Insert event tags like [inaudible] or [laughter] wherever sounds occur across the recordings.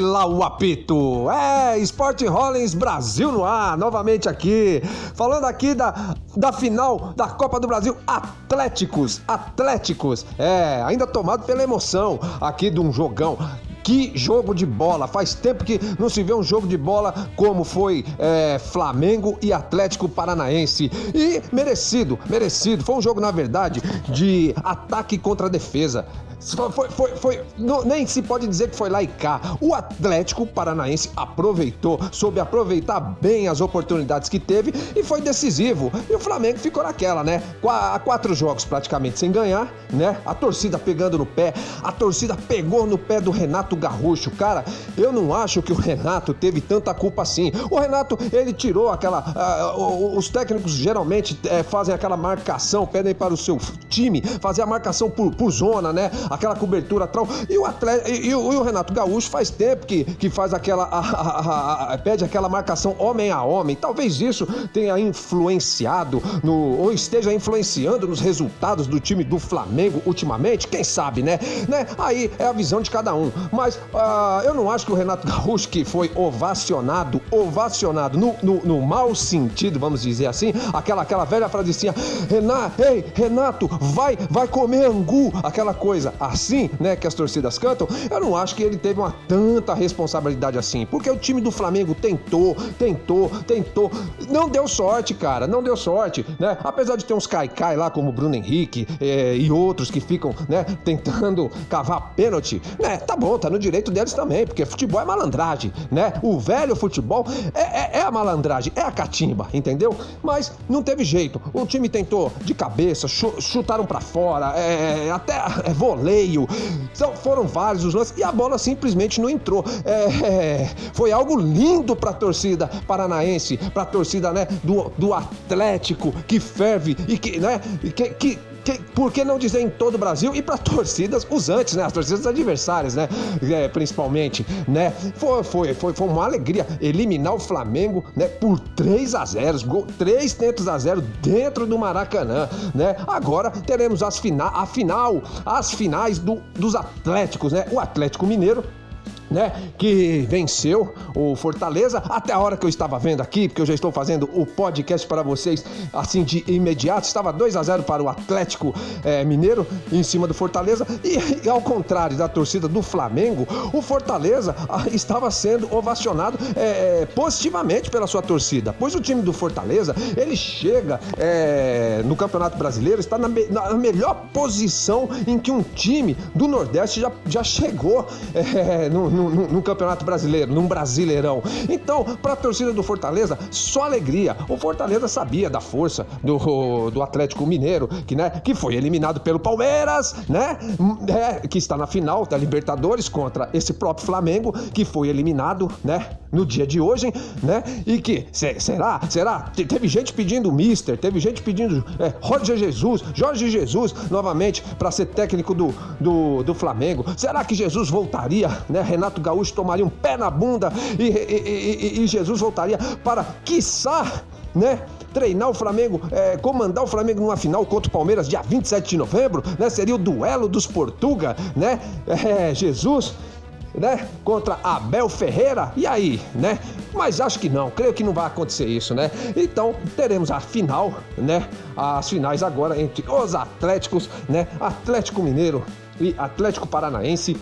lá o apito! É, Sport Rollins Brasil no ar, novamente aqui. Falando aqui da, da final da Copa do Brasil, Atléticos, Atléticos. É, ainda tomado pela emoção aqui de um jogão. Que jogo de bola! Faz tempo que não se vê um jogo de bola como foi é, Flamengo e Atlético Paranaense. E merecido, merecido. Foi um jogo, na verdade, de ataque contra defesa. Foi, foi, foi, não, nem se pode dizer que foi lá e cá. O Atlético Paranaense aproveitou, soube aproveitar bem as oportunidades que teve e foi decisivo. E o Flamengo ficou naquela, né? Há quatro jogos praticamente sem ganhar, né? A torcida pegando no pé, a torcida pegou no pé do Renato Garrucho. Cara, eu não acho que o Renato teve tanta culpa assim. O Renato, ele tirou aquela. Uh, os técnicos geralmente uh, fazem aquela marcação, pedem para o seu time fazer a marcação por, por zona, né? aquela cobertura tal. E o, atleta, e, e, o, Renato Gaúcho faz tempo que, que faz aquela. Pede aquela marcação homem a homem. Talvez isso tenha influenciado no, ou esteja influenciando nos resultados do time do Flamengo ultimamente. Quem sabe, né? né? Aí é a visão de cada um. Mas uh, eu não acho que o Renato [laughs] Gaúcho, que foi ovacionado, ovacionado no, no, no mau sentido, vamos dizer assim, aquela, aquela velha frasezinha, Renato, ei, Renato, vai, vai comer angu, aquela coisa assim, né, que as torcidas cantam, eu não acho que ele teve uma tanta responsabilidade assim, porque o time do Flamengo tentou, tentou, tentou, não deu sorte, cara, não deu sorte, né? Apesar de ter uns caicai lá como o Bruno Henrique é, e outros que ficam, né, tentando cavar pênalti, né? Tá bom, tá no direito deles também, porque futebol é malandragem, né? O velho futebol é, é, é a malandragem, é a catimba, entendeu? Mas não teve jeito. O time tentou de cabeça, chutaram para fora, é, é até é, voleio. Então, foram vários os lances e a bola simplesmente não entrou. É, é, foi algo lindo para a torcida paranaense, para a torcida né, do, do Atlético que ferve e que, né, que, que que, por que não dizer em todo o Brasil e para [laughs] torcidas usantes, né? As torcidas adversárias, né? É, principalmente, né? Foi, foi, foi, foi uma alegria eliminar o Flamengo, né? Por 3 a 0, gol, 3 tentos a 0 dentro do Maracanã, né? Agora teremos as fina, a final, as finais do, dos Atléticos, né? O Atlético Mineiro né, que venceu o Fortaleza. Até a hora que eu estava vendo aqui, porque eu já estou fazendo o podcast para vocês assim de imediato, estava 2 a 0 para o Atlético é, Mineiro em cima do Fortaleza. E, e, ao contrário da torcida do Flamengo, o Fortaleza ah, estava sendo ovacionado é, positivamente pela sua torcida, pois o time do Fortaleza ele chega é, no Campeonato Brasileiro, está na, me, na, melhor posição em que um time do Nordeste já, já chegou no, no no, Campeonato Brasileiro, num Brasileirão. Então, para a torcida do Fortaleza, só alegria. O Fortaleza sabia da força do, do Atlético Mineiro, que, né, que foi eliminado pelo Palmeiras, né? É, que está na final da Libertadores contra esse próprio Flamengo, que foi eliminado, né? No dia de hoje, né? E que, será? Será? Teve gente pedindo Mister, teve gente pedindo é, Jorge Jesus, Jorge Jesus novamente para ser técnico do, do, do Flamengo. Será que Jesus voltaria, né? Renato Renato Gaúcho tomaria um pé na bunda e, e, e, e Jesus voltaria para, quiçá, né? treinar o Flamengo, é, comandar o Flamengo numa final contra o Palmeiras dia 27 de novembro, né? Seria o duelo dos Portuga, né? [laughs] É, Jesus, né? Contra Abel Ferreira. E aí, né? Mas acho que não, creio que não vai acontecer isso, né? Então teremos a final, né? As finais agora entre os Atléticos, né? Atlético Mineiro e Atlético Paranaense.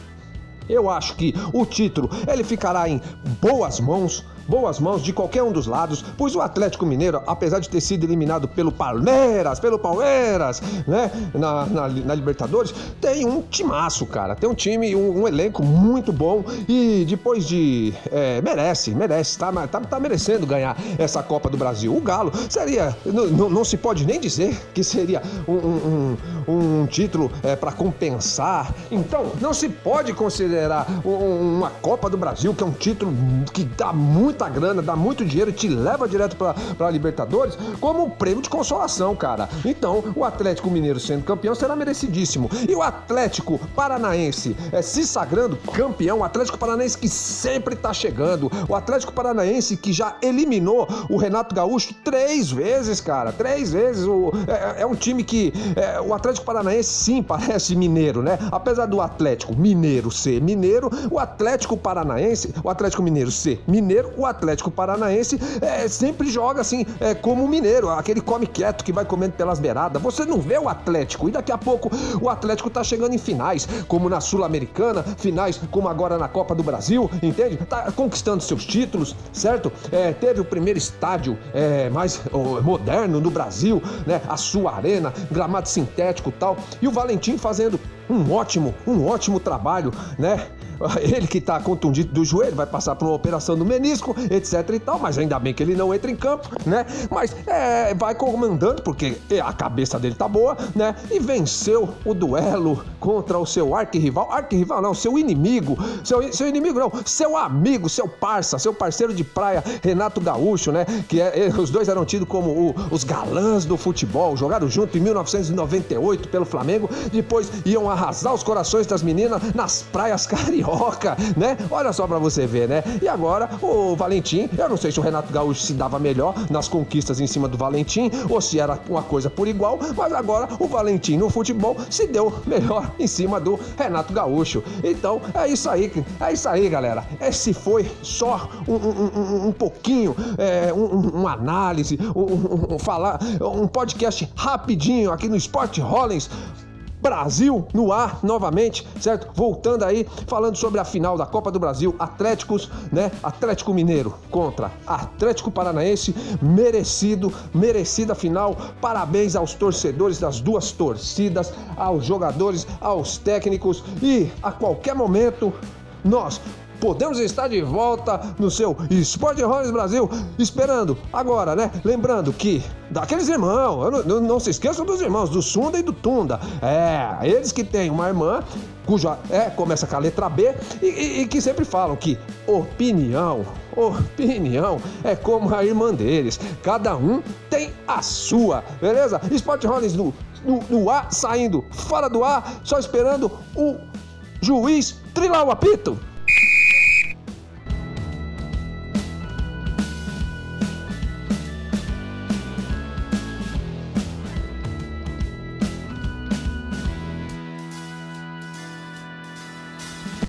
Eu acho que o título ele ficará em boas mãos boas mãos de qualquer um dos lados, pois o Atlético Mineiro, apesar de ter sido eliminado pelo Palmeiras, pelo Palmeiras, né, na, na, na Libertadores, tem um timaço, cara. Tem um time, um, um elenco muito bom e depois de. É, merece, merece, tá, tá, tá, merecendo ganhar essa Copa do Brasil. O Galo seria. Não, não se pode nem dizer que seria um, um, um título é, para compensar. Então, não se pode considerar uma Copa do Brasil, que é um título que dá muito muita grana, dá muito dinheiro e te leva direto para Libertadores como um prêmio de consolação, cara. Então, o Atlético Mineiro sendo campeão será merecidíssimo. E o Atlético Paranaense é, se sagrando campeão, o Atlético Paranaense que sempre tá chegando, o Atlético Paranaense que já eliminou o Renato Gaúcho três vezes, cara, três vezes. O, é, é um time que é, o Atlético Paranaense sim parece mineiro, né? Apesar do Atlético Mineiro ser mineiro, o Atlético Paranaense, o Atlético Mineiro ser mineiro, o Atlético Paranaense é, sempre joga assim, é, como mineiro, aquele come quieto que vai comendo pelas beiradas. Você não vê o Atlético e daqui a pouco o Atlético tá chegando em finais, como na Sul-Americana, finais como agora na Copa do Brasil, entende? Tá conquistando seus títulos, certo? É, teve o primeiro estádio é, mais moderno no Brasil, né? A sua arena, gramado sintético tal. E o Valentim fazendo um ótimo, um ótimo trabalho, né? [laughs] Ele que está contundido do joelho, vai passar por uma operação no menisco, etc e tal, mas ainda bem que ele não entra em campo, né? Mas é, vai comandando, porque a cabeça dele tá boa, né? E venceu o duelo contra o seu arquirrival. Arquirrival não, seu inimigo. Seu, seu inimigo não, seu amigo, seu parça, seu parceiro de praia, Renato Gaúcho, né? Que é, os dois eram tidos como o, os galãs do futebol, jogaram junto em 1998 pelo Flamengo, depois iam arrasar os corações das meninas nas praias [laughs] carioca, né? Olha só para você ver, né? E agora o Valentim, eu não sei se o Renato Gaúcho se dava melhor nas conquistas em cima do Valentim ou se era uma coisa por igual, mas agora o Valentim no futebol se deu melhor em cima do Renato Gaúcho. Então é isso aí, é isso aí, galera. Esse foi só um, um, um, pouquinho, é, um, um, análise, um, um, falar, um podcast rapidinho aqui no Sport Rollins Brasil no ar novamente, certo? Voltando aí, falando sobre a final da Copa do Brasil, Atléticos, né? Atlético Mineiro contra Atlético Paranaense, merecido, merecida final. Parabéns aos torcedores das duas torcidas, aos jogadores, aos técnicos e a qualquer momento nós podemos estar de volta no seu Esporte Rollins Brasil, esperando agora, né? Lembrando que daqueles irmãos, não, não, não, se esqueçam dos irmãos, do Sunda e do Tunda. É, eles que têm uma irmã cuja é, começa com a letra B e, e, e que sempre falam que opinião, opinião é como a irmã deles. Cada um tem a sua, beleza? Esporte Rollins no, no, no ar, saindo fora do ar, só esperando o juiz trilar o apito.